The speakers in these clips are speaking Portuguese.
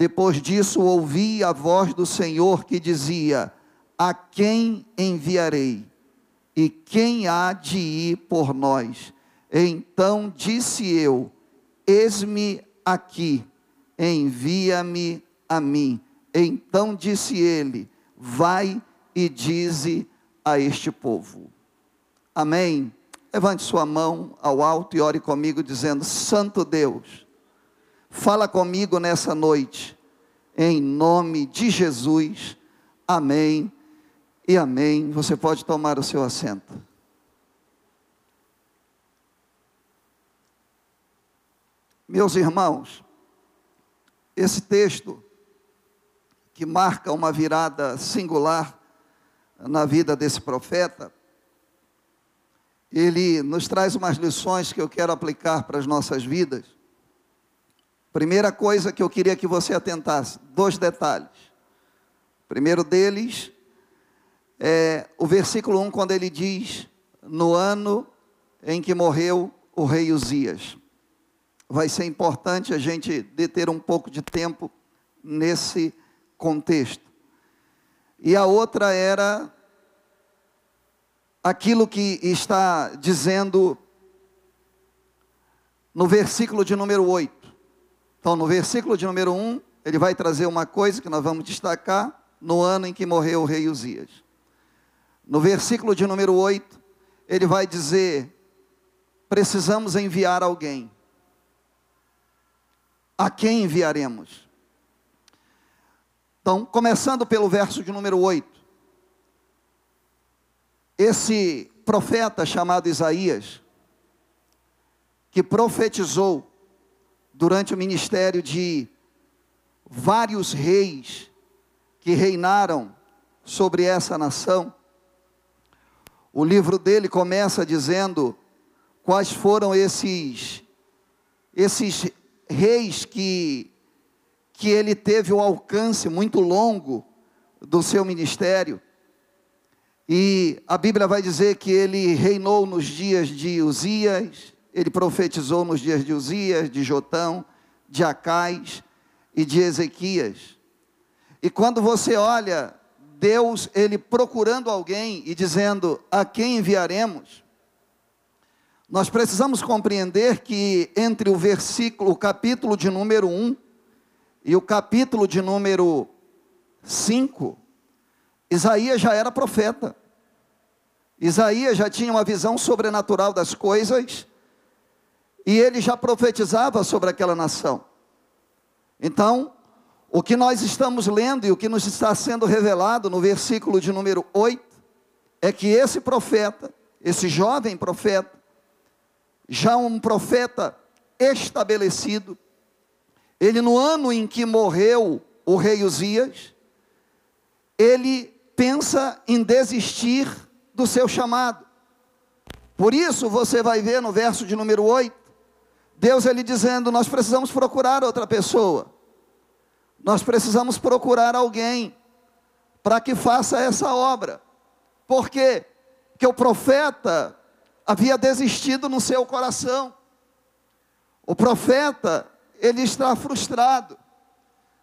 Depois disso, ouvi a voz do Senhor que dizia: A quem enviarei? E quem há de ir por nós? Então disse eu: Eis-me aqui, envia-me a mim. Então disse ele: Vai e dize a este povo. Amém. Levante sua mão ao alto e ore comigo, dizendo: Santo Deus, fala comigo nessa noite, em nome de Jesus. Amém e amém. Você pode tomar o seu assento. Meus irmãos, esse texto que marca uma virada singular na vida desse profeta, ele nos traz umas lições que eu quero aplicar para as nossas vidas. Primeira coisa que eu queria que você atentasse, dois detalhes. O primeiro deles é o versículo 1, quando ele diz: No ano em que morreu o rei Uzias. Vai ser importante a gente deter um pouco de tempo nesse contexto. E a outra era aquilo que está dizendo no versículo de número 8. Então, no versículo de número 1, ele vai trazer uma coisa que nós vamos destacar no ano em que morreu o rei Uzias. No versículo de número 8, ele vai dizer: precisamos enviar alguém. A quem enviaremos? Então, começando pelo verso de número 8 esse profeta chamado Isaías, que profetizou durante o ministério de vários reis que reinaram sobre essa nação, o livro dele começa dizendo quais foram esses esses reis que que ele teve o alcance muito longo do seu ministério. E a Bíblia vai dizer que ele reinou nos dias de Uzias, ele profetizou nos dias de Uzias, de Jotão, de Acais e de Ezequias. E quando você olha Deus, ele procurando alguém e dizendo: "A quem enviaremos?" Nós precisamos compreender que entre o versículo, o capítulo de número 1 e o capítulo de número 5, Isaías já era profeta. Isaías já tinha uma visão sobrenatural das coisas e ele já profetizava sobre aquela nação. Então, o que nós estamos lendo e o que nos está sendo revelado no versículo de número 8 é que esse profeta, esse jovem profeta, já um profeta estabelecido, ele no ano em que morreu o rei Uzias, ele pensa em desistir do seu chamado. Por isso você vai ver no verso de número 8, Deus ele dizendo: nós precisamos procurar outra pessoa. Nós precisamos procurar alguém para que faça essa obra. Por quê? Porque o profeta havia desistido no seu coração. O profeta, ele está frustrado.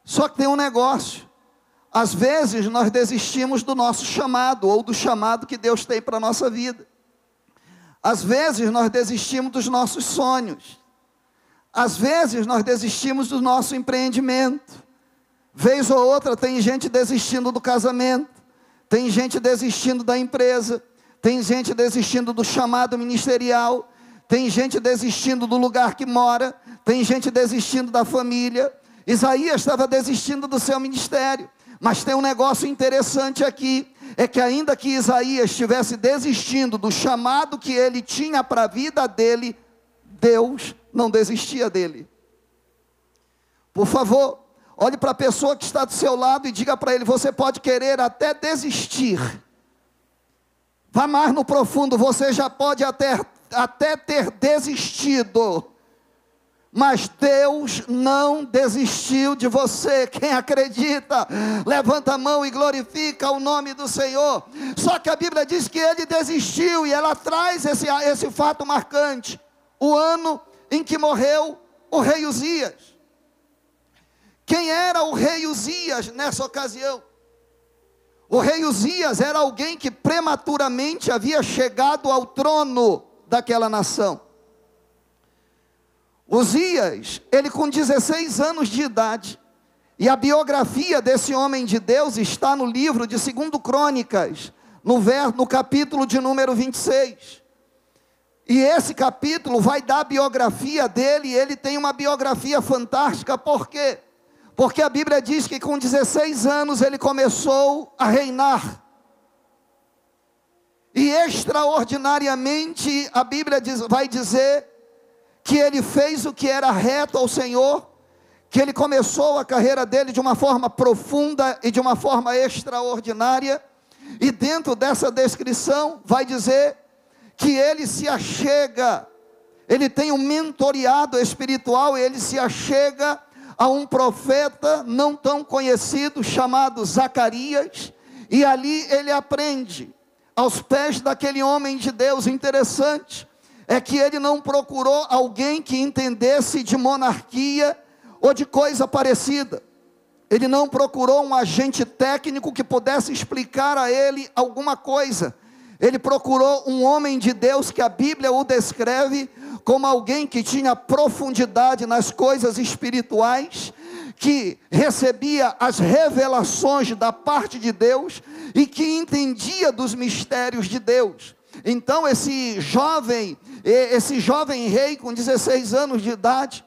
Só que tem um negócio. Às vezes nós desistimos do nosso chamado ou do chamado que Deus tem para a nossa vida. Às vezes nós desistimos dos nossos sonhos. Às vezes nós desistimos do nosso empreendimento. Vez ou outra tem gente desistindo do casamento, tem gente desistindo da empresa, tem gente desistindo do chamado ministerial, tem gente desistindo do lugar que mora, tem gente desistindo da família. Isaías estava desistindo do seu ministério. Mas tem um negócio interessante aqui, é que ainda que Isaías estivesse desistindo do chamado que ele tinha para a vida dele, Deus não desistia dele. Por favor, olhe para a pessoa que está do seu lado e diga para ele: você pode querer até desistir. Vá mais no profundo, você já pode até, até ter desistido mas Deus não desistiu de você. Quem acredita, levanta a mão e glorifica o nome do Senhor. Só que a Bíblia diz que ele desistiu e ela traz esse, esse fato marcante: o ano em que morreu o rei Uzias. Quem era o rei Uzias nessa ocasião? O rei Uzias era alguém que prematuramente havia chegado ao trono daquela nação. Uzias, ele com 16 anos de idade, e a biografia desse homem de Deus está no livro de 2 Crônicas, no, ver, no capítulo de número 26. E esse capítulo vai dar a biografia dele, e ele tem uma biografia fantástica, por quê? Porque a Bíblia diz que com 16 anos ele começou a reinar. E extraordinariamente a Bíblia diz, vai dizer que ele fez o que era reto ao Senhor, que ele começou a carreira dele de uma forma profunda e de uma forma extraordinária. E dentro dessa descrição vai dizer que ele se achega, ele tem um mentoriado espiritual, ele se achega a um profeta não tão conhecido chamado Zacarias, e ali ele aprende aos pés daquele homem de Deus. Interessante é que ele não procurou alguém que entendesse de monarquia ou de coisa parecida. Ele não procurou um agente técnico que pudesse explicar a ele alguma coisa. Ele procurou um homem de Deus que a Bíblia o descreve como alguém que tinha profundidade nas coisas espirituais, que recebia as revelações da parte de Deus e que entendia dos mistérios de Deus. Então esse jovem, esse jovem rei com 16 anos de idade,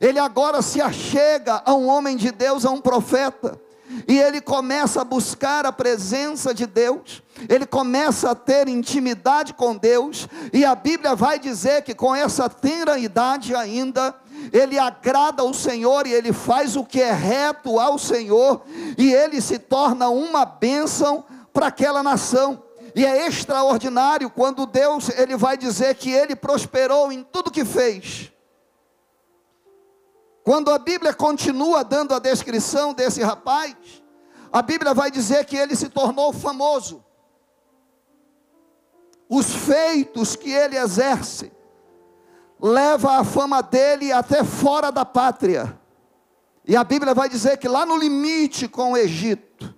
ele agora se achega a um homem de Deus, a um profeta, e ele começa a buscar a presença de Deus, ele começa a ter intimidade com Deus, e a Bíblia vai dizer que com essa tenra idade ainda, ele agrada ao Senhor e ele faz o que é reto ao Senhor, e ele se torna uma bênção para aquela nação. E é extraordinário quando Deus ele vai dizer que ele prosperou em tudo que fez. Quando a Bíblia continua dando a descrição desse rapaz, a Bíblia vai dizer que ele se tornou famoso. Os feitos que ele exerce leva a fama dele até fora da pátria. E a Bíblia vai dizer que lá no limite com o Egito,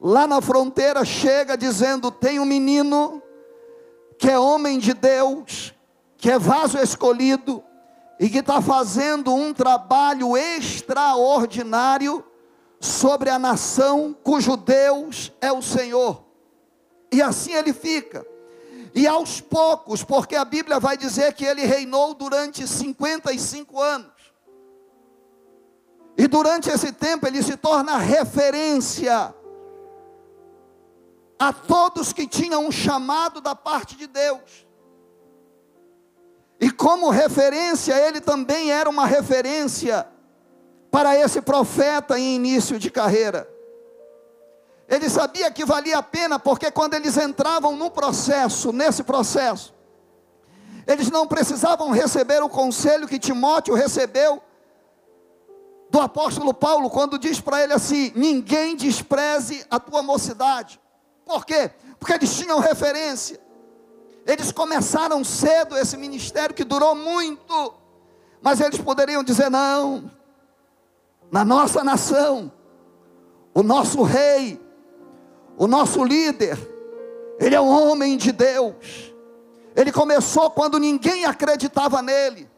lá na fronteira chega dizendo: tem um menino que é homem de Deus, que é vaso escolhido, e que está fazendo um trabalho extraordinário sobre a nação cujo Deus é o Senhor. E assim ele fica. E aos poucos, porque a Bíblia vai dizer que ele reinou durante 55 anos. E durante esse tempo ele se torna referência a todos que tinham um chamado da parte de Deus. E como referência, ele também era uma referência para esse profeta em início de carreira. Ele sabia que valia a pena, porque quando eles entravam no processo, nesse processo, eles não precisavam receber o conselho que Timóteo recebeu do apóstolo Paulo, quando diz para ele assim: ninguém despreze a tua mocidade. Por quê? Porque eles tinham referência. Eles começaram cedo esse ministério que durou muito, mas eles poderiam dizer: não, na nossa nação, o nosso rei, o nosso líder, ele é um homem de Deus. Ele começou quando ninguém acreditava nele.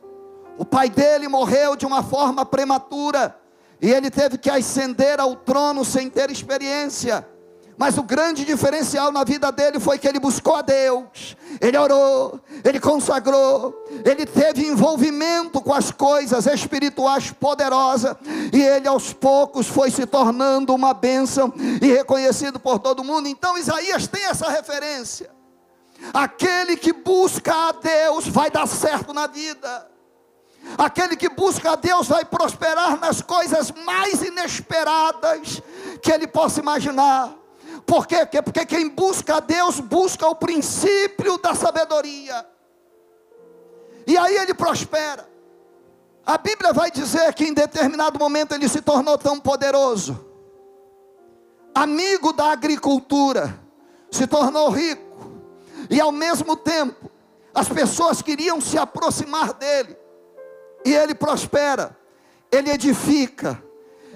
O pai dele morreu de uma forma prematura e ele teve que ascender ao trono sem ter experiência. Mas o grande diferencial na vida dele foi que ele buscou a Deus, ele orou, ele consagrou, ele teve envolvimento com as coisas espirituais poderosas, e ele aos poucos foi se tornando uma bênção e reconhecido por todo mundo. Então Isaías tem essa referência. Aquele que busca a Deus vai dar certo na vida. Aquele que busca a Deus vai prosperar nas coisas mais inesperadas que ele possa imaginar. Por quê? Porque quem busca a Deus busca o princípio da sabedoria. E aí ele prospera. A Bíblia vai dizer que em determinado momento ele se tornou tão poderoso, amigo da agricultura, se tornou rico, e ao mesmo tempo as pessoas queriam se aproximar dele, e ele prospera, ele edifica,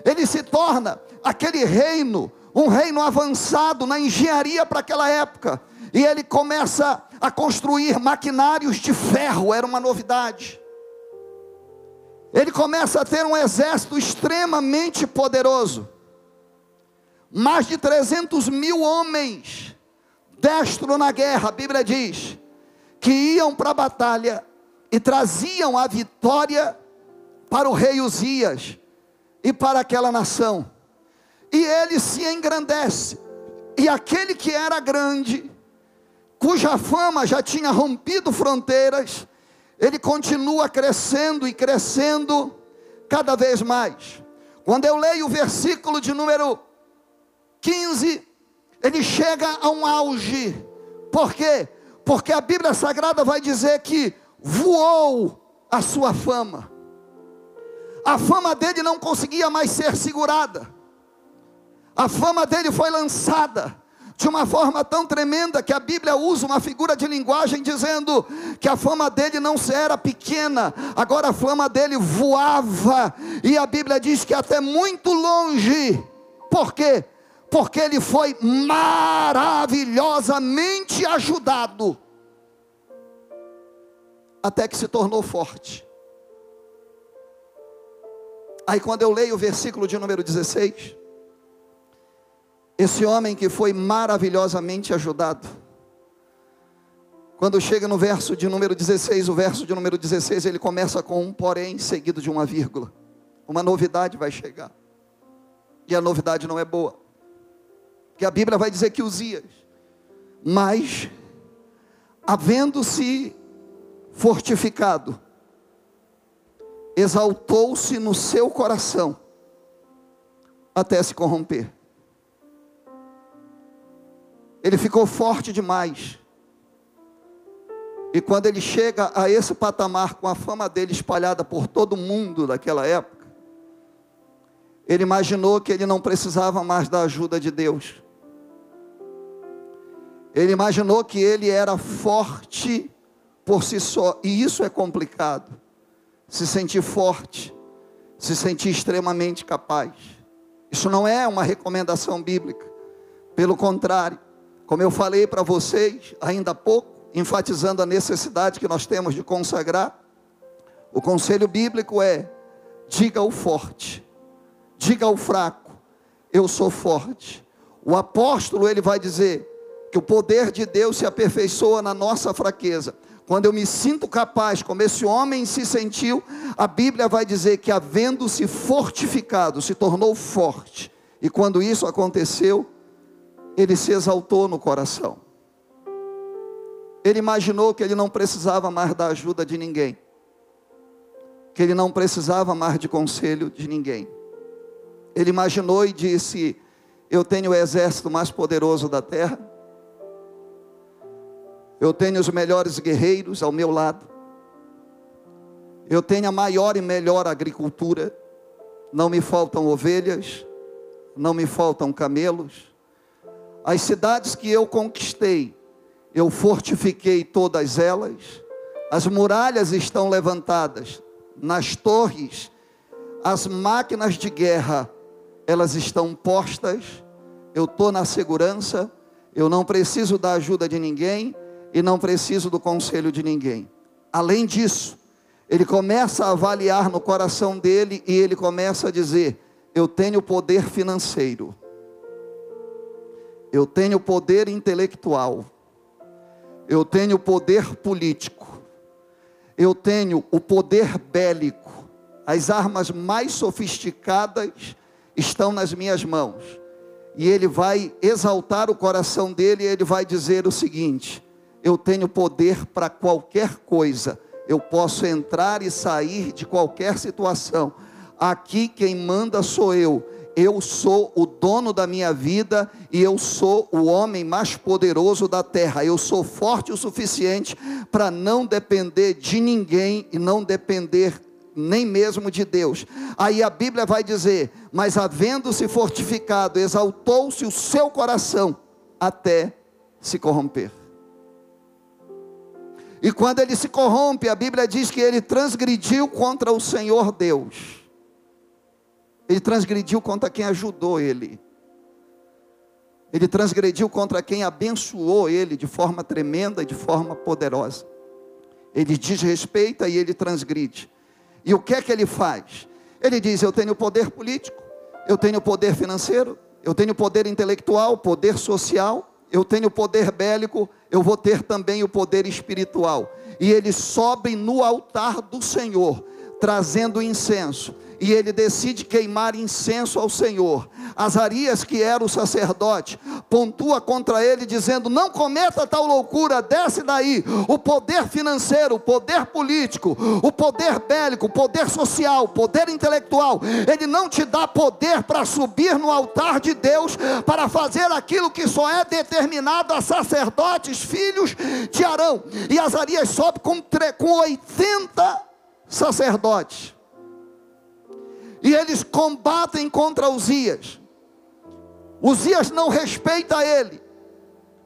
ele se torna aquele reino, um reino avançado na engenharia para aquela época, e ele começa a construir maquinários de ferro, era uma novidade. Ele começa a ter um exército extremamente poderoso, mais de 300 mil homens, destro na guerra, a Bíblia diz, que iam para a batalha e traziam a vitória para o rei Uzias e para aquela nação. E ele se engrandece. E aquele que era grande, cuja fama já tinha rompido fronteiras, ele continua crescendo e crescendo cada vez mais. Quando eu leio o versículo de número 15, ele chega a um auge. Por quê? Porque a Bíblia Sagrada vai dizer que voou a sua fama. A fama dele não conseguia mais ser segurada. A fama dele foi lançada de uma forma tão tremenda que a Bíblia usa uma figura de linguagem dizendo que a fama dele não era pequena, agora a fama dele voava, e a Bíblia diz que até muito longe. Por quê? Porque ele foi maravilhosamente ajudado até que se tornou forte. Aí quando eu leio o versículo de número 16, esse homem que foi maravilhosamente ajudado, quando chega no verso de número 16, o verso de número 16, ele começa com um porém seguido de uma vírgula. Uma novidade vai chegar. E a novidade não é boa. Que a Bíblia vai dizer que Uzias, mas havendo-se fortificado, exaltou-se no seu coração até se corromper. Ele ficou forte demais. E quando ele chega a esse patamar com a fama dele espalhada por todo mundo daquela época, ele imaginou que ele não precisava mais da ajuda de Deus. Ele imaginou que ele era forte por si só. E isso é complicado. Se sentir forte, se sentir extremamente capaz. Isso não é uma recomendação bíblica. Pelo contrário, como eu falei para vocês ainda há pouco, enfatizando a necessidade que nós temos de consagrar, o conselho bíblico é: diga ao forte, diga ao fraco, eu sou forte. O apóstolo ele vai dizer que o poder de Deus se aperfeiçoa na nossa fraqueza. Quando eu me sinto capaz, como esse homem se sentiu, a Bíblia vai dizer que, havendo-se fortificado, se tornou forte. E quando isso aconteceu, ele se exaltou no coração. Ele imaginou que ele não precisava mais da ajuda de ninguém, que ele não precisava mais de conselho de ninguém. Ele imaginou e disse: Eu tenho o exército mais poderoso da terra, eu tenho os melhores guerreiros ao meu lado. Eu tenho a maior e melhor agricultura. Não me faltam ovelhas, não me faltam camelos. As cidades que eu conquistei, eu fortifiquei todas elas. As muralhas estão levantadas. Nas torres, as máquinas de guerra, elas estão postas. Eu estou na segurança. Eu não preciso da ajuda de ninguém e não preciso do conselho de ninguém. Além disso, ele começa a avaliar no coração dele e ele começa a dizer: Eu tenho poder financeiro, eu tenho poder intelectual, eu tenho poder político, eu tenho o poder bélico, as armas mais sofisticadas estão nas minhas mãos. E ele vai exaltar o coração dele e ele vai dizer o seguinte: eu tenho poder para qualquer coisa, eu posso entrar e sair de qualquer situação. Aqui quem manda sou eu. Eu sou o dono da minha vida e eu sou o homem mais poderoso da terra. Eu sou forte o suficiente para não depender de ninguém e não depender nem mesmo de Deus. Aí a Bíblia vai dizer: Mas havendo-se fortificado, exaltou-se o seu coração até se corromper. E quando ele se corrompe, a Bíblia diz que ele transgrediu contra o Senhor Deus. Ele transgrediu contra quem ajudou ele. Ele transgrediu contra quem abençoou ele de forma tremenda e de forma poderosa. Ele desrespeita e ele transgride. E o que é que ele faz? Ele diz: Eu tenho poder político, eu tenho poder financeiro, eu tenho poder intelectual, poder social, eu tenho poder bélico, eu vou ter também o poder espiritual. E ele sobe no altar do Senhor, trazendo incenso e ele decide queimar incenso ao Senhor. Azarias, que era o sacerdote, pontua contra ele, dizendo: Não cometa tal loucura, desce daí. O poder financeiro, o poder político, o poder bélico, o poder social, o poder intelectual, ele não te dá poder para subir no altar de Deus, para fazer aquilo que só é determinado a sacerdotes, filhos de Arão. E Azarias sobe com, com 80 sacerdotes e eles combatem contra Uzias. Uzias não respeita ele,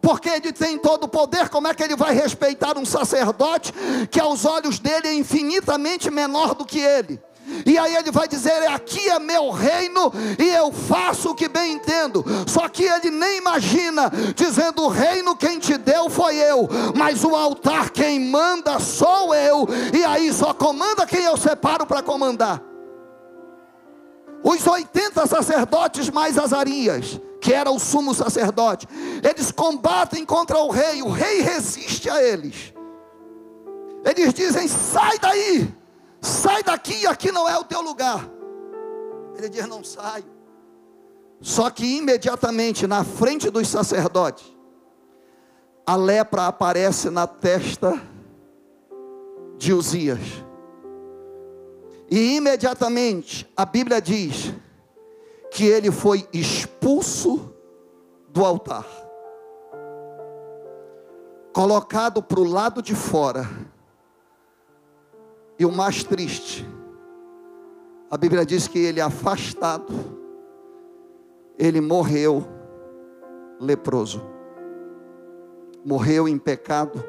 porque ele tem todo o poder. Como é que ele vai respeitar um sacerdote que aos olhos dele é infinitamente menor do que ele? E aí ele vai dizer: Aqui é meu reino e eu faço o que bem entendo. Só que ele nem imagina, dizendo: O reino quem te deu foi eu, mas o altar quem manda sou eu. E aí só comanda quem eu separo para comandar os 80 sacerdotes mais Azarias, que era o sumo sacerdote, eles combatem contra o rei, o rei resiste a eles. Eles dizem: sai daí, sai daqui, aqui não é o teu lugar. Ele diz: não sai. Só que imediatamente na frente dos sacerdotes, a lepra aparece na testa de Uzias. E imediatamente a Bíblia diz que ele foi expulso do altar, colocado para o lado de fora. E o mais triste, a Bíblia diz que ele afastado, ele morreu leproso, morreu em pecado,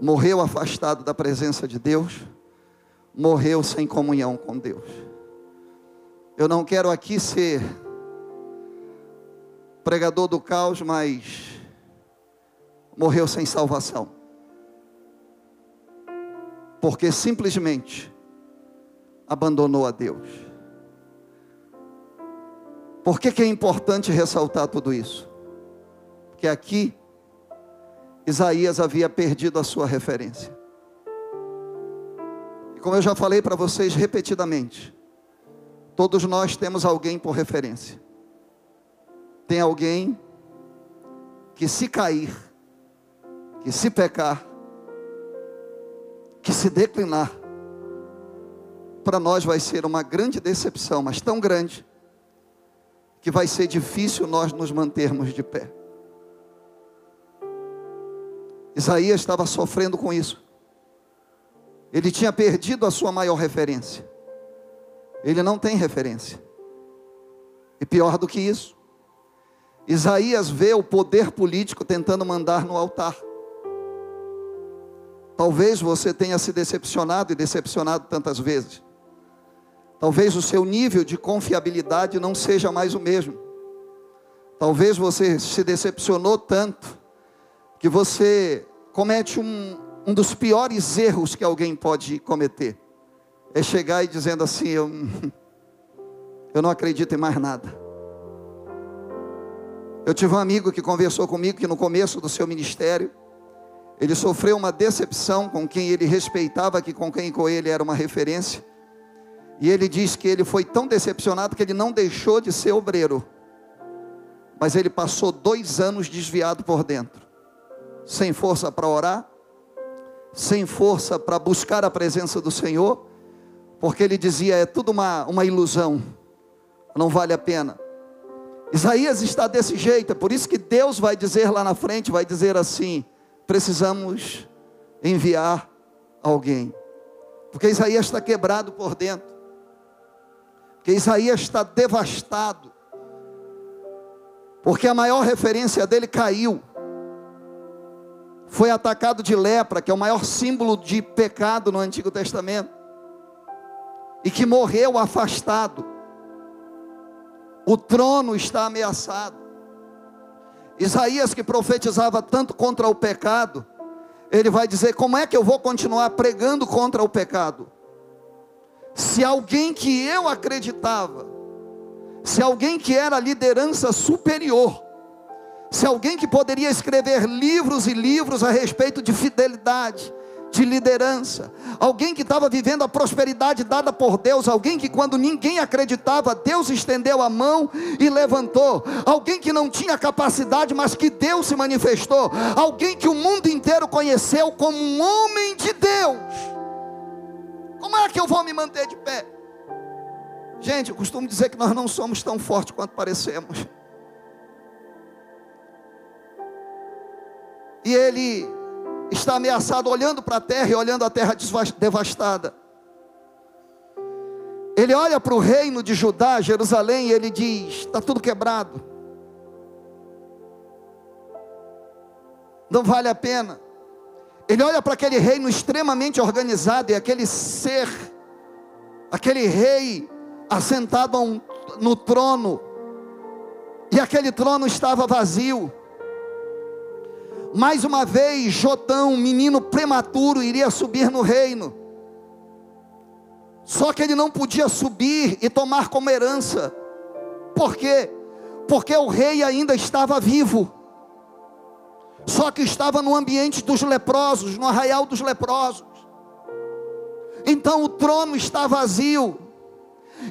morreu afastado da presença de Deus morreu sem comunhão com Deus. Eu não quero aqui ser pregador do caos, mas morreu sem salvação. Porque simplesmente abandonou a Deus. Por que, que é importante ressaltar tudo isso? Porque aqui Isaías havia perdido a sua referência. E como eu já falei para vocês repetidamente, todos nós temos alguém por referência. Tem alguém que se cair, que se pecar, que se declinar, para nós vai ser uma grande decepção, mas tão grande, que vai ser difícil nós nos mantermos de pé. Isaías estava sofrendo com isso. Ele tinha perdido a sua maior referência. Ele não tem referência. E pior do que isso, Isaías vê o poder político tentando mandar no altar. Talvez você tenha se decepcionado e decepcionado tantas vezes. Talvez o seu nível de confiabilidade não seja mais o mesmo. Talvez você se decepcionou tanto que você comete um, um dos piores erros que alguém pode cometer é chegar e dizendo assim: eu, eu não acredito em mais nada. Eu tive um amigo que conversou comigo que no começo do seu ministério, ele sofreu uma decepção com quem ele respeitava, que com quem com ele era uma referência. E ele diz que ele foi tão decepcionado que ele não deixou de ser obreiro. Mas ele passou dois anos desviado por dentro, sem força para orar, sem força para buscar a presença do Senhor, porque ele dizia: é tudo uma, uma ilusão, não vale a pena. Isaías está desse jeito, é por isso que Deus vai dizer lá na frente: vai dizer assim, precisamos enviar alguém, porque Isaías está quebrado por dentro, porque Isaías está devastado, porque a maior referência dele caiu foi atacado de lepra, que é o maior símbolo de pecado no Antigo Testamento, e que morreu afastado. O trono está ameaçado. Isaías, que profetizava tanto contra o pecado, ele vai dizer: Como é que eu vou continuar pregando contra o pecado? Se alguém que eu acreditava, se alguém que era liderança superior, se alguém que poderia escrever livros e livros a respeito de fidelidade, de liderança, alguém que estava vivendo a prosperidade dada por Deus, alguém que quando ninguém acreditava, Deus estendeu a mão e levantou, alguém que não tinha capacidade, mas que Deus se manifestou, alguém que o mundo inteiro conheceu como um homem de Deus. Como é que eu vou me manter de pé? Gente, eu costumo dizer que nós não somos tão fortes quanto parecemos. E ele está ameaçado olhando para a terra e olhando a terra devastada. Ele olha para o reino de Judá, Jerusalém, e ele diz: está tudo quebrado. Não vale a pena. Ele olha para aquele reino extremamente organizado e aquele ser, aquele rei assentado no trono, e aquele trono estava vazio. Mais uma vez, Jotão, menino prematuro, iria subir no reino. Só que ele não podia subir e tomar como herança. Por quê? Porque o rei ainda estava vivo. Só que estava no ambiente dos leprosos, no arraial dos leprosos. Então o trono está vazio.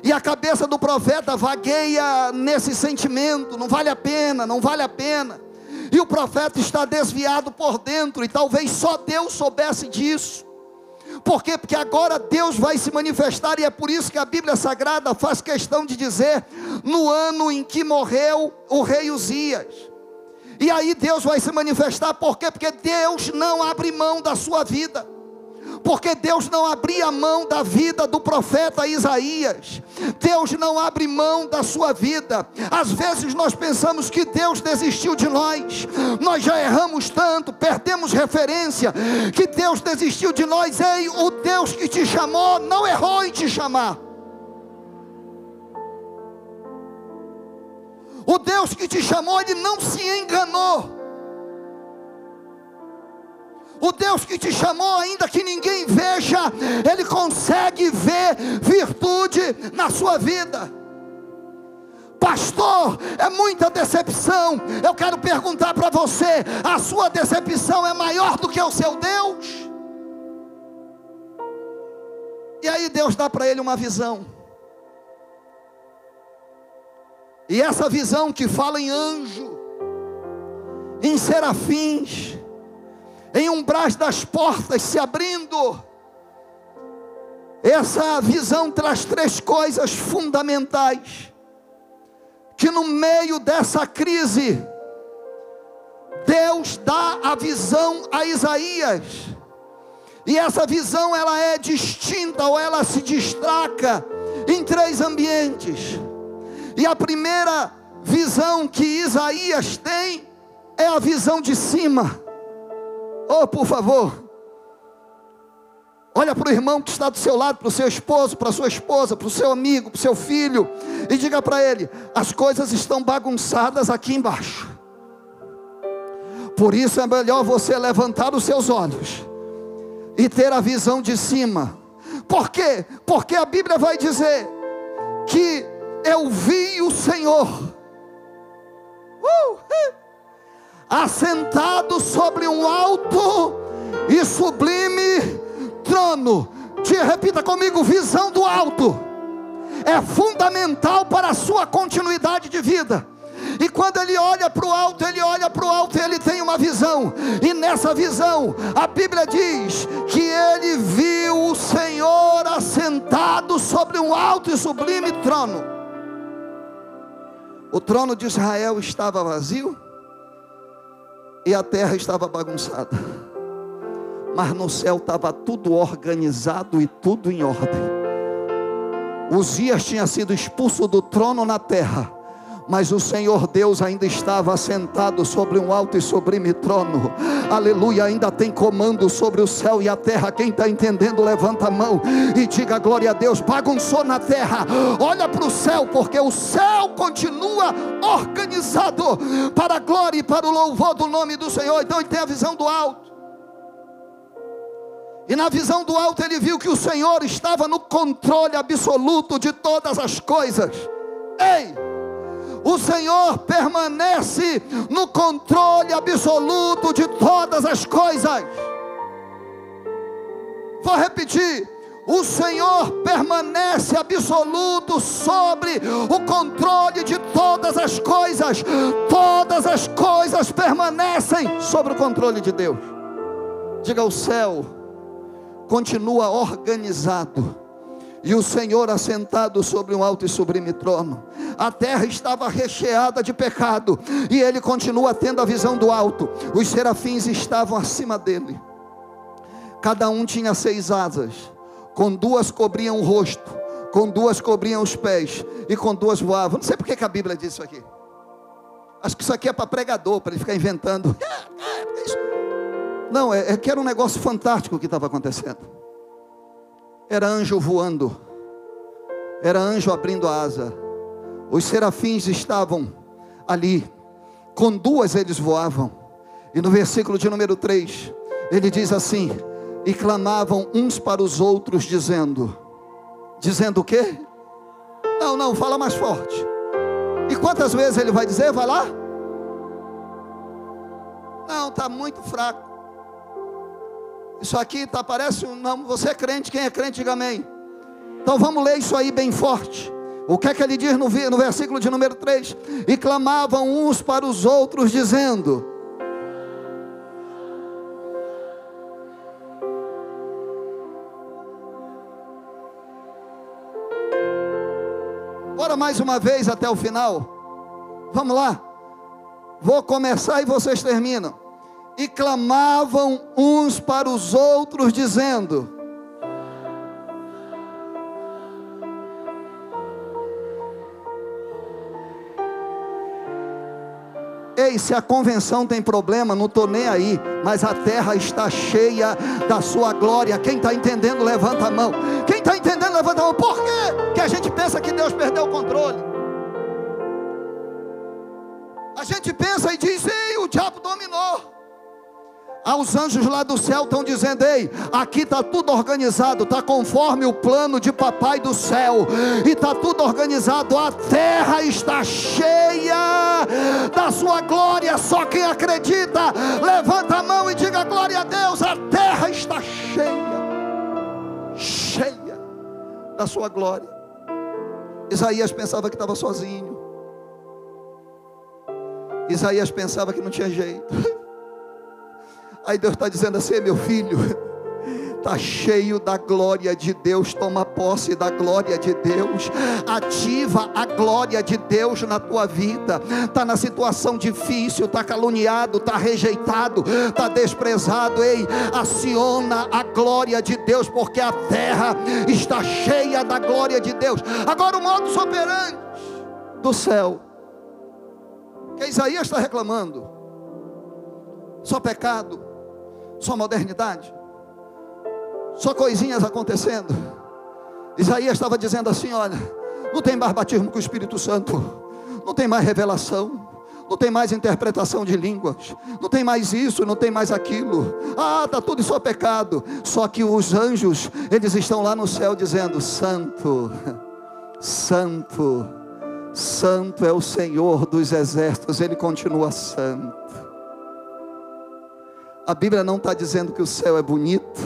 E a cabeça do profeta vagueia nesse sentimento: não vale a pena, não vale a pena e o profeta está desviado por dentro, e talvez só Deus soubesse disso. Por quê? Porque agora Deus vai se manifestar, e é por isso que a Bíblia Sagrada faz questão de dizer: no ano em que morreu o rei Uzias. E aí Deus vai se manifestar, por quê? Porque Deus não abre mão da sua vida porque Deus não abria mão da vida do profeta Isaías, Deus não abre mão da sua vida. Às vezes nós pensamos que Deus desistiu de nós, nós já erramos tanto, perdemos referência, que Deus desistiu de nós. Ei, o Deus que te chamou não errou em te chamar. O Deus que te chamou, ele não se enganou. O Deus que te chamou, ainda que ninguém veja, Ele consegue ver virtude na sua vida. Pastor, é muita decepção. Eu quero perguntar para você: a sua decepção é maior do que o seu Deus? E aí Deus dá para ele uma visão. E essa visão que fala em anjo, em serafins, em umbrais das portas se abrindo. Essa visão traz três coisas fundamentais. Que no meio dessa crise, Deus dá a visão a Isaías. E essa visão ela é distinta ou ela se destaca em três ambientes. E a primeira visão que Isaías tem é a visão de cima. Oh, por favor. Olha para o irmão que está do seu lado, para o seu esposo, para a sua esposa, para o seu amigo, para o seu filho, e diga para ele: as coisas estão bagunçadas aqui embaixo. Por isso é melhor você levantar os seus olhos e ter a visão de cima. Por quê? Porque a Bíblia vai dizer que eu vi o Senhor. Uh! Assentado sobre um alto e sublime trono. Te repita comigo: visão do alto é fundamental para a sua continuidade de vida. E quando ele olha para o alto, ele olha para o alto e ele tem uma visão. E nessa visão, a Bíblia diz que ele viu o Senhor assentado sobre um alto e sublime trono. O trono de Israel estava vazio e a terra estava bagunçada. Mas no céu estava tudo organizado e tudo em ordem. Uzias tinha sido expulso do trono na terra mas o Senhor Deus ainda estava assentado sobre um alto e sublime trono. aleluia, ainda tem comando sobre o céu e a terra. Quem está entendendo, levanta a mão e diga glória a Deus. Bagunçou na terra, olha para o céu, porque o céu continua organizado para a glória e para o louvor do nome do Senhor. Então ele tem a visão do alto. E na visão do alto ele viu que o Senhor estava no controle absoluto de todas as coisas. Ei! O Senhor permanece no controle absoluto de todas as coisas. Vou repetir. O Senhor permanece absoluto sobre o controle de todas as coisas. Todas as coisas permanecem sobre o controle de Deus. Diga o céu continua organizado. E o Senhor assentado sobre um alto e sublime trono. A terra estava recheada de pecado. E ele continua tendo a visão do alto. Os serafins estavam acima dele. Cada um tinha seis asas. Com duas cobriam o rosto. Com duas cobriam os pés. E com duas voavam. Não sei porque que a Bíblia diz isso aqui. Acho que isso aqui é para pregador, para ele ficar inventando. Não, é, é que era um negócio fantástico que estava acontecendo. Era anjo voando, era anjo abrindo a asa. Os serafins estavam ali, com duas eles voavam. E no versículo de número 3, ele diz assim: E clamavam uns para os outros, dizendo: Dizendo o quê? Não, não, fala mais forte. E quantas vezes ele vai dizer? Vai lá? Não, está muito fraco. Isso aqui tá, parece um. Você é crente, quem é crente, diga amém. Então vamos ler isso aí bem forte. O que é que ele diz no, no versículo de número 3? E clamavam uns para os outros, dizendo: Bora mais uma vez até o final. Vamos lá. Vou começar e vocês terminam e clamavam uns para os outros, dizendo: Ei, se a convenção tem problema, não estou nem aí, mas a terra está cheia da sua glória. Quem está entendendo, levanta a mão. Quem está entendendo, levanta a mão. Por quê? que a gente pensa que Deus perdeu o controle? A gente pensa e diz: Aos anjos lá do céu estão dizendo: Ei, aqui está tudo organizado, está conforme o plano de papai do céu, e está tudo organizado. A terra está cheia da sua glória. Só quem acredita, levanta a mão e diga glória a Deus. A terra está cheia, cheia da sua glória. Isaías pensava que estava sozinho. Isaías pensava que não tinha jeito. Aí Deus está dizendo assim: meu filho, está cheio da glória de Deus, toma posse da glória de Deus, ativa a glória de Deus na tua vida. Está na situação difícil, está caluniado, está rejeitado, está desprezado. Ei, aciona a glória de Deus, porque a terra está cheia da glória de Deus. Agora o modo soberano do céu, que Isaías está reclamando, só pecado só modernidade, só coisinhas acontecendo. Isaías estava dizendo assim: olha, não tem mais batismo com o Espírito Santo, não tem mais revelação, não tem mais interpretação de línguas, não tem mais isso, não tem mais aquilo. Ah, está tudo só pecado. Só que os anjos, eles estão lá no céu dizendo: Santo, Santo, Santo é o Senhor dos exércitos, ele continua santo. A Bíblia não está dizendo que o céu é bonito.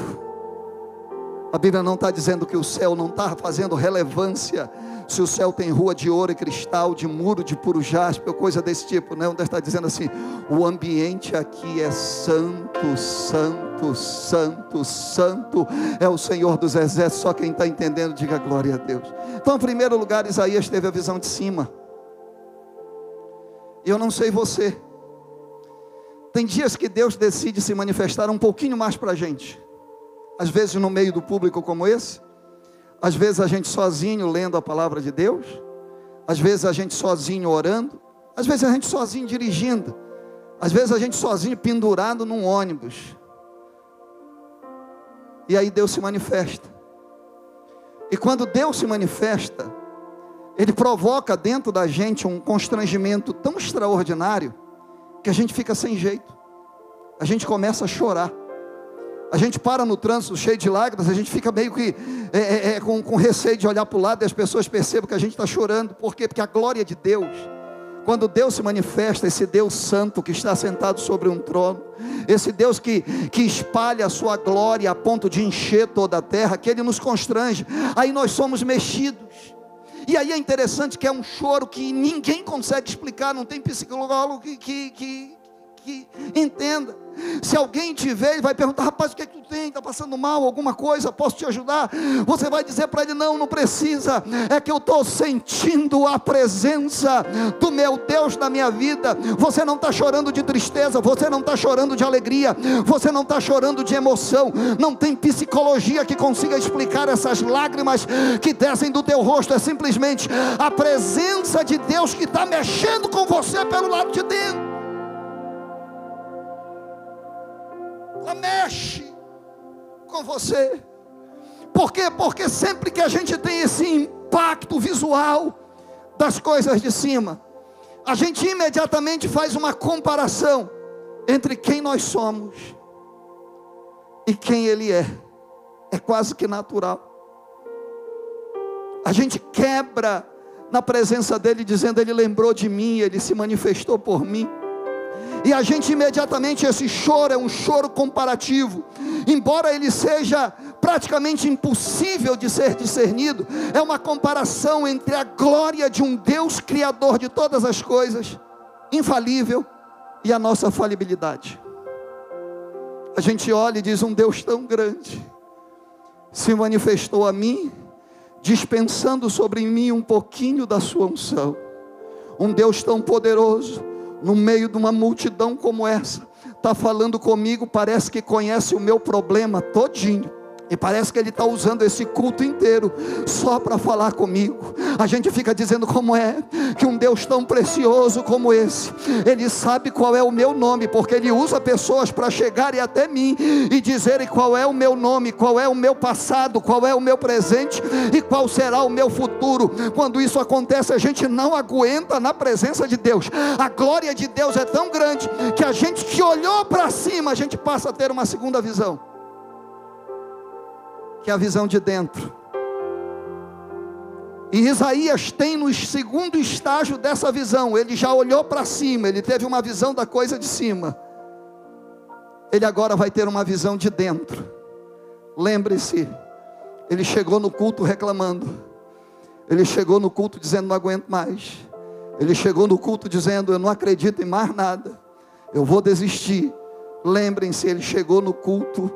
A Bíblia não está dizendo que o céu não está fazendo relevância. Se o céu tem rua de ouro e cristal, de muro de puro jaspe, ou coisa desse tipo. Né? Está dizendo assim: o ambiente aqui é santo, santo, santo, santo. É o Senhor dos exércitos. Só quem está entendendo, diga glória a Deus. Então, em primeiro lugar, Isaías teve a visão de cima. Eu não sei você. Tem dias que Deus decide se manifestar um pouquinho mais para a gente. Às vezes no meio do público como esse, às vezes a gente sozinho lendo a palavra de Deus, às vezes a gente sozinho orando, às vezes a gente sozinho dirigindo, Às vezes a gente sozinho pendurado num ônibus. E aí Deus se manifesta. E quando Deus se manifesta, Ele provoca dentro da gente um constrangimento tão extraordinário que a gente fica sem jeito. A gente começa a chorar. A gente para no trânsito cheio de lágrimas, a gente fica meio que é, é, é, com, com receio de olhar para o lado e as pessoas percebam que a gente está chorando. Por quê? Porque a glória de Deus quando Deus se manifesta, esse Deus santo que está sentado sobre um trono, esse Deus que, que espalha a sua glória a ponto de encher toda a terra, que Ele nos constrange, aí nós somos mexidos. E aí é interessante que é um choro que ninguém consegue explicar, não tem psicólogo que, que, que, que entenda. Se alguém te ver e vai perguntar, rapaz, o que é que tu tem? Está passando mal, alguma coisa? Posso te ajudar? Você vai dizer para ele: não, não precisa. É que eu estou sentindo a presença do meu Deus na minha vida. Você não está chorando de tristeza, você não está chorando de alegria, você não está chorando de emoção. Não tem psicologia que consiga explicar essas lágrimas que descem do teu rosto. É simplesmente a presença de Deus que está mexendo com você pelo lado de dentro. Ela mexe com você. Por quê? Porque sempre que a gente tem esse impacto visual das coisas de cima, a gente imediatamente faz uma comparação entre quem nós somos e quem Ele é. É quase que natural. A gente quebra na presença dele, dizendo: Ele lembrou de mim, Ele se manifestou por mim. E a gente imediatamente, esse choro é um choro comparativo, embora ele seja praticamente impossível de ser discernido, é uma comparação entre a glória de um Deus Criador de todas as coisas, infalível, e a nossa falibilidade. A gente olha e diz: um Deus tão grande se manifestou a mim, dispensando sobre mim um pouquinho da sua unção. Um Deus tão poderoso no meio de uma multidão como essa, está falando comigo, parece que conhece o meu problema todinho e parece que ele está usando esse culto inteiro só para falar comigo. A gente fica dizendo como é que um Deus tão precioso como esse, ele sabe qual é o meu nome, porque ele usa pessoas para chegarem até mim e dizerem qual é o meu nome, qual é o meu passado, qual é o meu presente e qual será o meu futuro. Quando isso acontece, a gente não aguenta na presença de Deus. A glória de Deus é tão grande que a gente que olhou para cima, a gente passa a ter uma segunda visão que é a visão de dentro. E Isaías tem no segundo estágio dessa visão, ele já olhou para cima, ele teve uma visão da coisa de cima. Ele agora vai ter uma visão de dentro. Lembre-se, ele chegou no culto reclamando. Ele chegou no culto dizendo: Não aguento mais. Ele chegou no culto dizendo: Eu não acredito em mais nada. Eu vou desistir. Lembrem-se, ele chegou no culto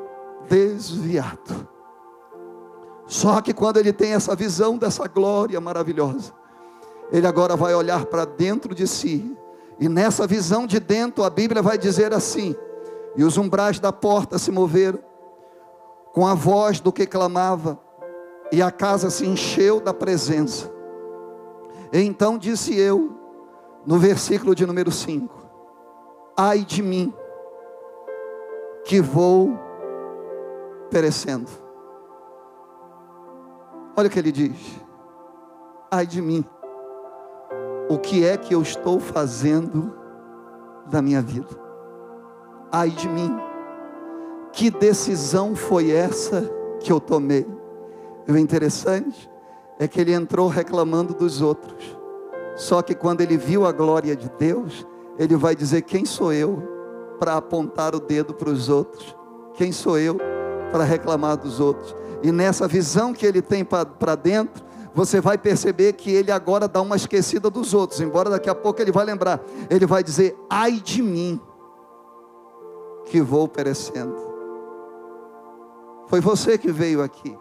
desviado. Só que quando ele tem essa visão dessa glória maravilhosa, ele agora vai olhar para dentro de si, e nessa visão de dentro, a Bíblia vai dizer assim: e os umbrais da porta se moveram, com a voz do que clamava, e a casa se encheu da presença. Então disse eu, no versículo de número 5: Ai de mim, que vou perecendo. Olha o que ele diz: Ai de mim, o que é que eu estou fazendo da minha vida? Ai de mim, que decisão foi essa que eu tomei? E o interessante é que ele entrou reclamando dos outros, só que quando ele viu a glória de Deus, ele vai dizer: Quem sou eu para apontar o dedo para os outros? Quem sou eu para reclamar dos outros? E nessa visão que ele tem para dentro, você vai perceber que ele agora dá uma esquecida dos outros, embora daqui a pouco ele vai lembrar. Ele vai dizer: ai de mim, que vou perecendo. Foi você que veio aqui.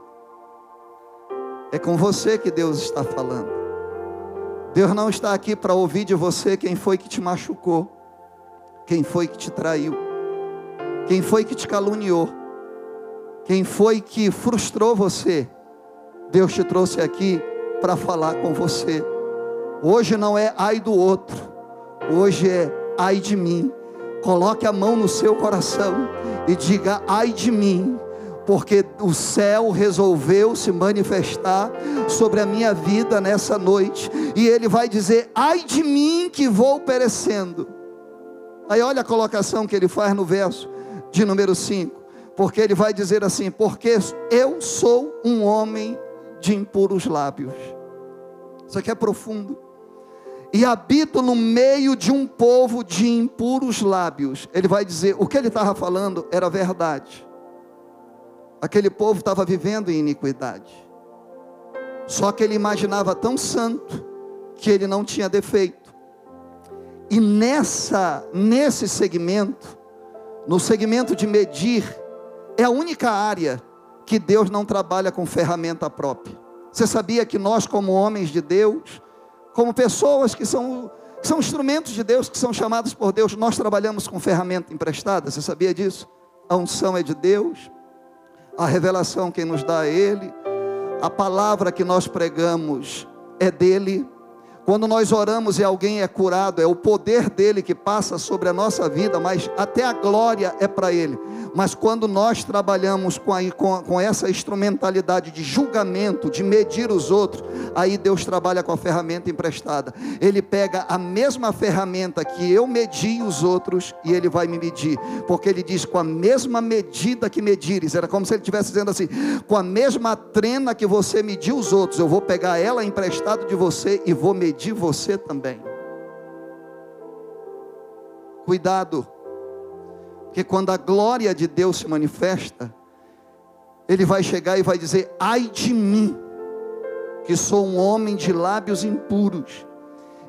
É com você que Deus está falando. Deus não está aqui para ouvir de você quem foi que te machucou, quem foi que te traiu, quem foi que te caluniou. Quem foi que frustrou você? Deus te trouxe aqui para falar com você. Hoje não é ai do outro, hoje é ai de mim. coloque a mão no seu coração e diga: ai de mim, porque o céu resolveu se manifestar sobre a minha vida nessa noite, e ele vai dizer: ai de mim que vou perecendo. Aí olha a colocação que ele faz no verso de número 5, porque ele vai dizer assim: porque eu sou um homem de impuros lábios. Isso aqui é profundo. E habito no meio de um povo de impuros lábios. Ele vai dizer: o que ele estava falando era verdade. Aquele povo estava vivendo em iniquidade. Só que ele imaginava tão santo que ele não tinha defeito. E nessa nesse segmento, no segmento de medir, é a única área que Deus não trabalha com ferramenta própria. Você sabia que nós como homens de Deus, como pessoas que são são instrumentos de Deus, que são chamados por Deus, nós trabalhamos com ferramenta emprestada. Você sabia disso? A unção é de Deus, a revelação quem nos dá é Ele, a palavra que nós pregamos é dele. Quando nós oramos e alguém é curado, é o poder dele que passa sobre a nossa vida, mas até a glória é para ele. Mas quando nós trabalhamos com, a, com, com, essa instrumentalidade de julgamento, de medir os outros, aí Deus trabalha com a ferramenta emprestada. Ele pega a mesma ferramenta que eu medi os outros e ele vai me medir, porque ele diz: com a mesma medida que medires, era como se ele estivesse dizendo assim: com a mesma trena que você mediu os outros, eu vou pegar ela emprestada de você e vou medir você também. Cuidado porque quando a glória de Deus se manifesta, ele vai chegar e vai dizer: Ai de mim, que sou um homem de lábios impuros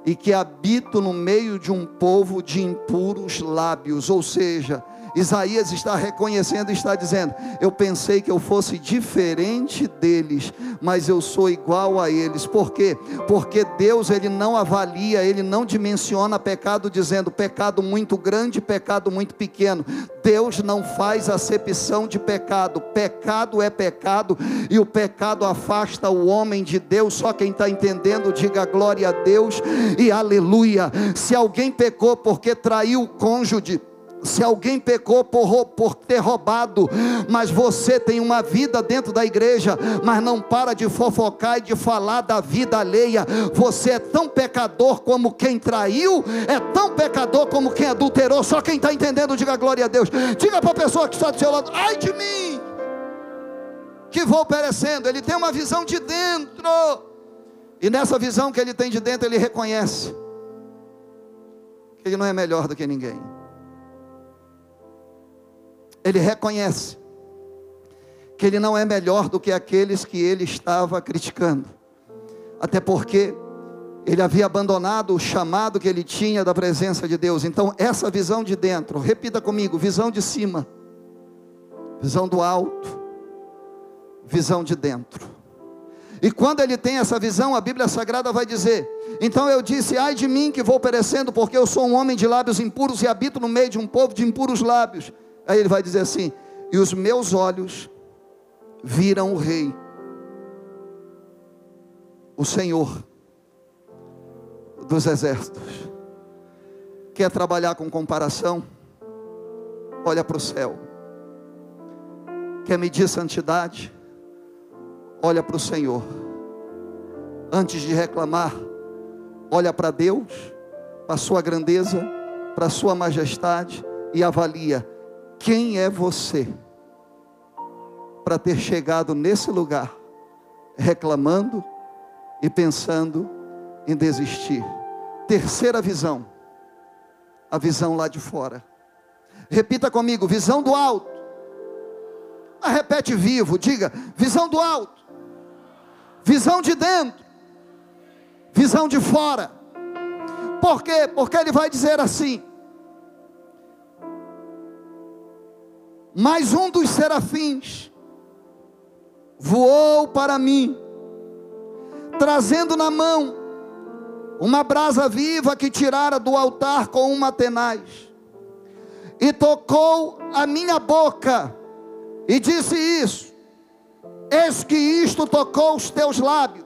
e que habito no meio de um povo de impuros lábios, ou seja, Isaías está reconhecendo e está dizendo: Eu pensei que eu fosse diferente deles, mas eu sou igual a eles. Por quê? Porque Deus ele não avalia, ele não dimensiona pecado dizendo pecado muito grande, pecado muito pequeno. Deus não faz acepção de pecado. Pecado é pecado e o pecado afasta o homem de Deus. Só quem está entendendo, diga glória a Deus e aleluia. Se alguém pecou porque traiu o cônjuge, se alguém pecou por, por ter roubado, mas você tem uma vida dentro da igreja, mas não para de fofocar e de falar da vida alheia, você é tão pecador como quem traiu, é tão pecador como quem adulterou. Só quem está entendendo, diga glória a Deus. Diga para a pessoa que está do seu lado: ai de mim, que vou perecendo. Ele tem uma visão de dentro, e nessa visão que ele tem de dentro, ele reconhece que ele não é melhor do que ninguém ele reconhece que ele não é melhor do que aqueles que ele estava criticando. Até porque ele havia abandonado o chamado que ele tinha da presença de Deus. Então, essa visão de dentro, repita comigo: visão de cima, visão do alto, visão de dentro. E quando ele tem essa visão, a Bíblia Sagrada vai dizer: Então eu disse, ai de mim que vou perecendo, porque eu sou um homem de lábios impuros e habito no meio de um povo de impuros lábios. Aí ele vai dizer assim: E os meus olhos viram o Rei, o Senhor dos exércitos. Quer trabalhar com comparação? Olha para o céu. Quer medir santidade? Olha para o Senhor. Antes de reclamar, olha para Deus, para a sua grandeza, para a sua majestade e avalia quem é você para ter chegado nesse lugar, reclamando e pensando em desistir? Terceira visão, a visão lá de fora. Repita comigo: visão do alto. Ah, repete vivo, diga: visão do alto, visão de dentro, visão de fora. Por quê? Porque ele vai dizer assim: Mas um dos serafins voou para mim, trazendo na mão uma brasa viva que tirara do altar com uma tenaz, e tocou a minha boca, e disse isso: Eis que isto tocou os teus lábios,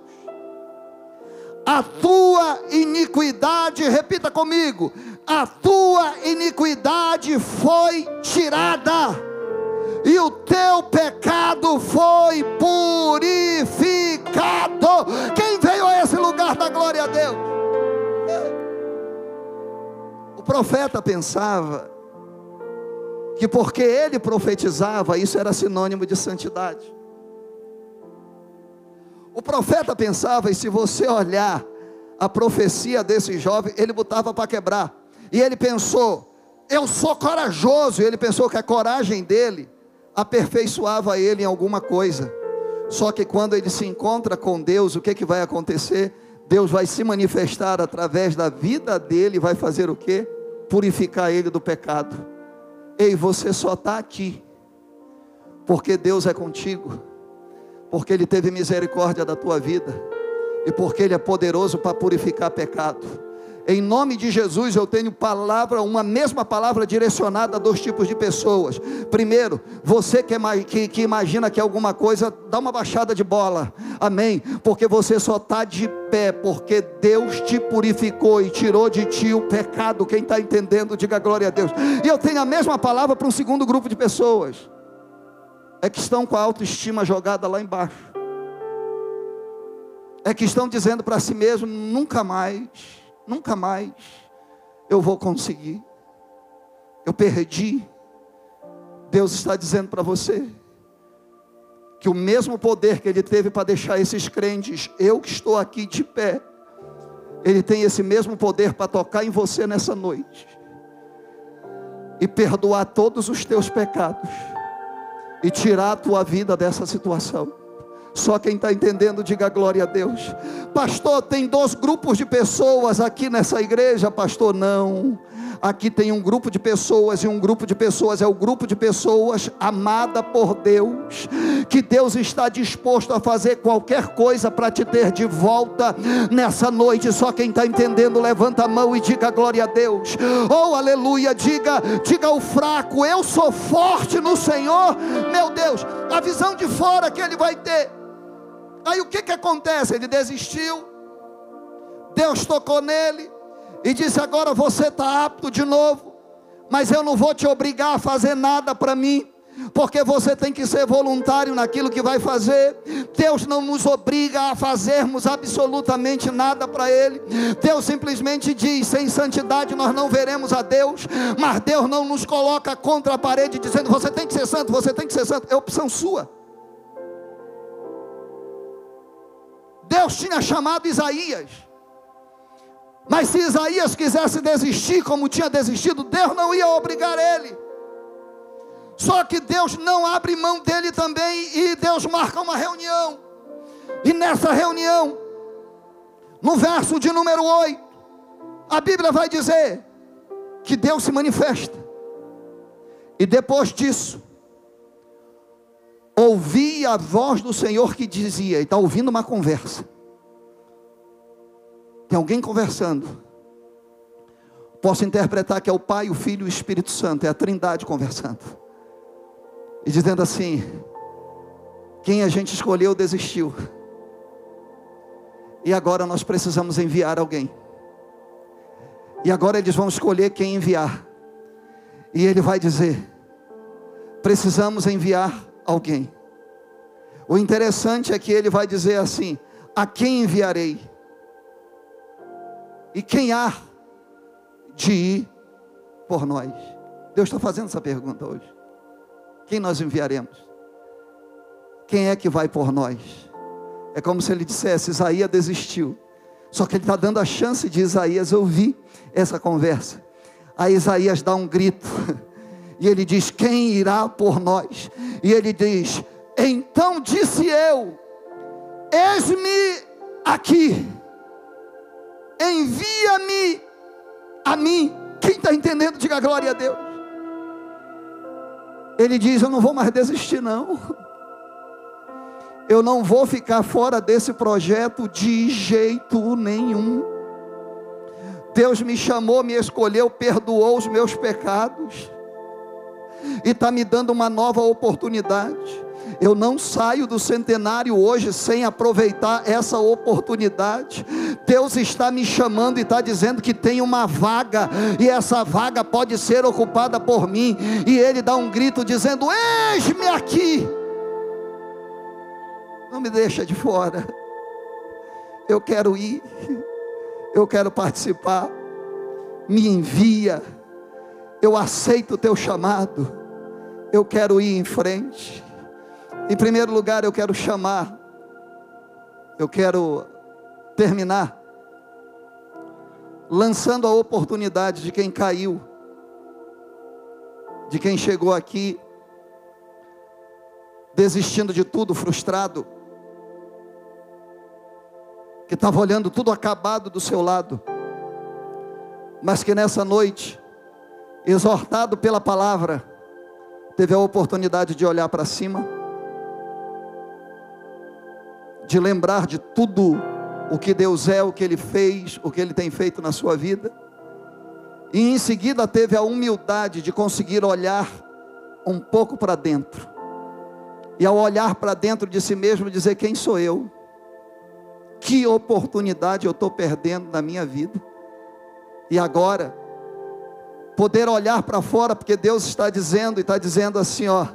a tua iniquidade, repita comigo, a tua iniquidade foi tirada, e o teu pecado foi purificado. Quem veio a esse lugar da glória a Deus? O profeta pensava que porque ele profetizava, isso era sinônimo de santidade. O profeta pensava, e se você olhar a profecia desse jovem, ele botava para quebrar. E ele pensou: eu sou corajoso. E ele pensou que a coragem dele aperfeiçoava ele em alguma coisa. Só que quando ele se encontra com Deus, o que, que vai acontecer? Deus vai se manifestar através da vida dele vai fazer o que? Purificar ele do pecado. Ei, você só está aqui porque Deus é contigo, porque Ele teve misericórdia da tua vida e porque Ele é poderoso para purificar pecado. Em nome de Jesus, eu tenho palavra, uma mesma palavra direcionada a dois tipos de pessoas. Primeiro, você que, que, que imagina que é alguma coisa, dá uma baixada de bola, amém? Porque você só está de pé, porque Deus te purificou e tirou de ti o pecado. Quem está entendendo, diga glória a Deus. E eu tenho a mesma palavra para um segundo grupo de pessoas, é que estão com a autoestima jogada lá embaixo, é que estão dizendo para si mesmo: nunca mais nunca mais eu vou conseguir. Eu perdi. Deus está dizendo para você que o mesmo poder que Ele teve para deixar esses crentes, eu que estou aqui de pé, Ele tem esse mesmo poder para tocar em você nessa noite e perdoar todos os teus pecados e tirar a tua vida dessa situação. Só quem está entendendo, diga glória a Deus. Pastor, tem dois grupos de pessoas aqui nessa igreja, pastor? Não. Aqui tem um grupo de pessoas, e um grupo de pessoas é o grupo de pessoas amada por Deus, que Deus está disposto a fazer qualquer coisa para te ter de volta nessa noite. Só quem está entendendo, levanta a mão e diga glória a Deus. Oh, aleluia, diga, diga ao fraco, eu sou forte no Senhor, meu Deus, a visão de fora que ele vai ter Aí o que, que acontece? Ele desistiu, Deus tocou nele e disse: Agora você está apto de novo, mas eu não vou te obrigar a fazer nada para mim porque você tem que ser voluntário naquilo que vai fazer. Deus não nos obriga a fazermos absolutamente nada para Ele. Deus simplesmente diz: sem santidade nós não veremos a Deus, mas Deus não nos coloca contra a parede dizendo: você tem que ser santo, você tem que ser santo. É opção sua. Deus tinha chamado Isaías. Mas se Isaías quisesse desistir, como tinha desistido, Deus não ia obrigar ele. Só que Deus não abre mão dele também, e Deus marca uma reunião. E nessa reunião, no verso de número 8, a Bíblia vai dizer que Deus se manifesta. E depois disso, ouvi a voz do Senhor que dizia, e está ouvindo uma conversa. Tem alguém conversando. Posso interpretar que é o Pai, o Filho e o Espírito Santo, é a Trindade conversando. E dizendo assim: quem a gente escolheu desistiu. E agora nós precisamos enviar alguém. E agora eles vão escolher quem enviar. E ele vai dizer: precisamos enviar alguém. O interessante é que ele vai dizer assim: A quem enviarei? E quem há de ir por nós? Deus está fazendo essa pergunta hoje. Quem nós enviaremos? Quem é que vai por nós? É como se ele dissesse: Isaías desistiu. Só que ele está dando a chance de Isaías ouvir essa conversa. Aí Isaías dá um grito. E ele diz: Quem irá por nós? E ele diz: Então disse eu: Eis-me aqui, envia-me a mim. Quem está entendendo, diga glória a Deus. Ele diz: Eu não vou mais desistir, não. Eu não vou ficar fora desse projeto de jeito nenhum. Deus me chamou, me escolheu, perdoou os meus pecados e está me dando uma nova oportunidade. Eu não saio do centenário hoje sem aproveitar essa oportunidade. Deus está me chamando e está dizendo que tem uma vaga, e essa vaga pode ser ocupada por mim. E Ele dá um grito dizendo: Eis-me aqui. Não me deixa de fora. Eu quero ir, eu quero participar. Me envia, eu aceito o teu chamado, eu quero ir em frente. Em primeiro lugar, eu quero chamar, eu quero terminar lançando a oportunidade de quem caiu, de quem chegou aqui desistindo de tudo, frustrado, que estava olhando tudo acabado do seu lado, mas que nessa noite, exortado pela palavra, teve a oportunidade de olhar para cima de lembrar de tudo o que Deus é, o que Ele fez, o que Ele tem feito na sua vida. E em seguida teve a humildade de conseguir olhar um pouco para dentro. E ao olhar para dentro de si mesmo, dizer: Quem sou eu? Que oportunidade eu estou perdendo na minha vida? E agora, poder olhar para fora, porque Deus está dizendo e está dizendo assim: ó,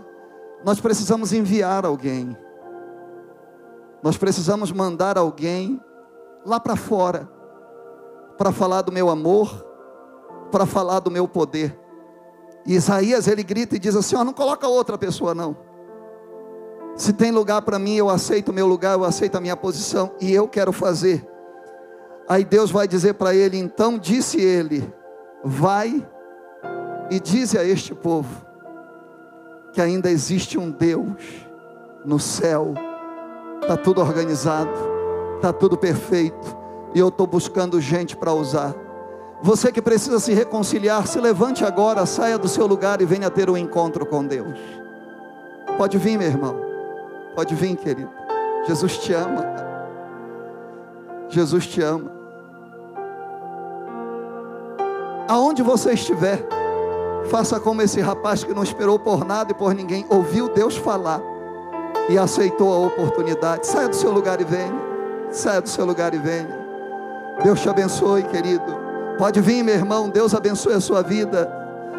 nós precisamos enviar alguém. Nós precisamos mandar alguém lá para fora para falar do meu amor, para falar do meu poder. E Isaías ele grita e diz assim: ó, não coloca outra pessoa não. Se tem lugar para mim, eu aceito o meu lugar, eu aceito a minha posição e eu quero fazer. Aí Deus vai dizer para ele: então disse ele, vai e dize a este povo que ainda existe um Deus no céu está tudo organizado, está tudo perfeito, e eu estou buscando gente para usar. Você que precisa se reconciliar, se levante agora, saia do seu lugar e venha ter um encontro com Deus. Pode vir, meu irmão, pode vir, querido. Jesus te ama. Jesus te ama. Aonde você estiver, faça como esse rapaz que não esperou por nada e por ninguém, ouviu Deus falar e aceitou a oportunidade. Saia do seu lugar e venha. Saia do seu lugar e venha. Deus te abençoe, querido. Pode vir, meu irmão. Deus abençoe a sua vida.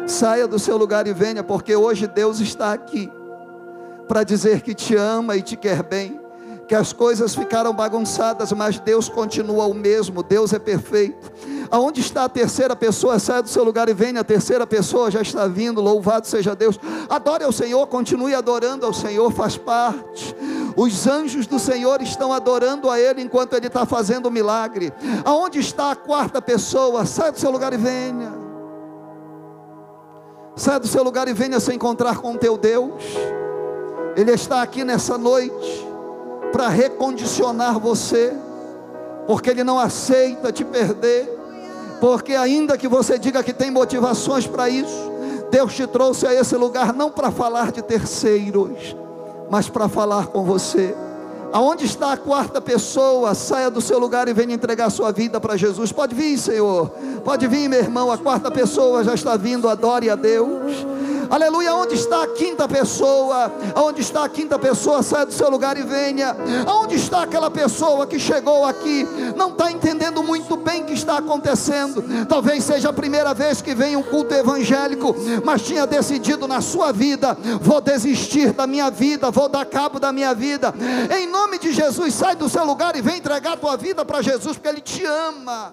Saia do seu lugar e venha, porque hoje Deus está aqui para dizer que te ama e te quer bem que as coisas ficaram bagunçadas, mas Deus continua o mesmo, Deus é perfeito. Aonde está a terceira pessoa? Sai do seu lugar e venha, a terceira pessoa já está vindo, louvado seja Deus. Adore ao Senhor, continue adorando ao Senhor, faz parte. Os anjos do Senhor estão adorando a Ele enquanto Ele está fazendo o milagre. Aonde está a quarta pessoa? Sai do seu lugar e venha. Sai do seu lugar e venha se encontrar com o teu Deus. Ele está aqui nessa noite para recondicionar você, porque Ele não aceita te perder, porque ainda que você diga que tem motivações para isso, Deus te trouxe a esse lugar não para falar de terceiros, mas para falar com você. Aonde está a quarta pessoa? Saia do seu lugar e venha entregar sua vida para Jesus. Pode vir, Senhor. Pode vir, meu irmão. A quarta pessoa já está vindo. Adore a Deus. Aleluia. Onde está a quinta pessoa? Onde está a quinta pessoa? Saia do seu lugar e venha. Onde está aquela pessoa que chegou aqui? Não está entendendo muito bem o que está acontecendo. Talvez seja a primeira vez que vem um culto evangélico, mas tinha decidido na sua vida: vou desistir da minha vida, vou dar cabo da minha vida. Em nome de Jesus, sai do seu lugar e vem entregar a tua vida para Jesus, porque Ele te ama.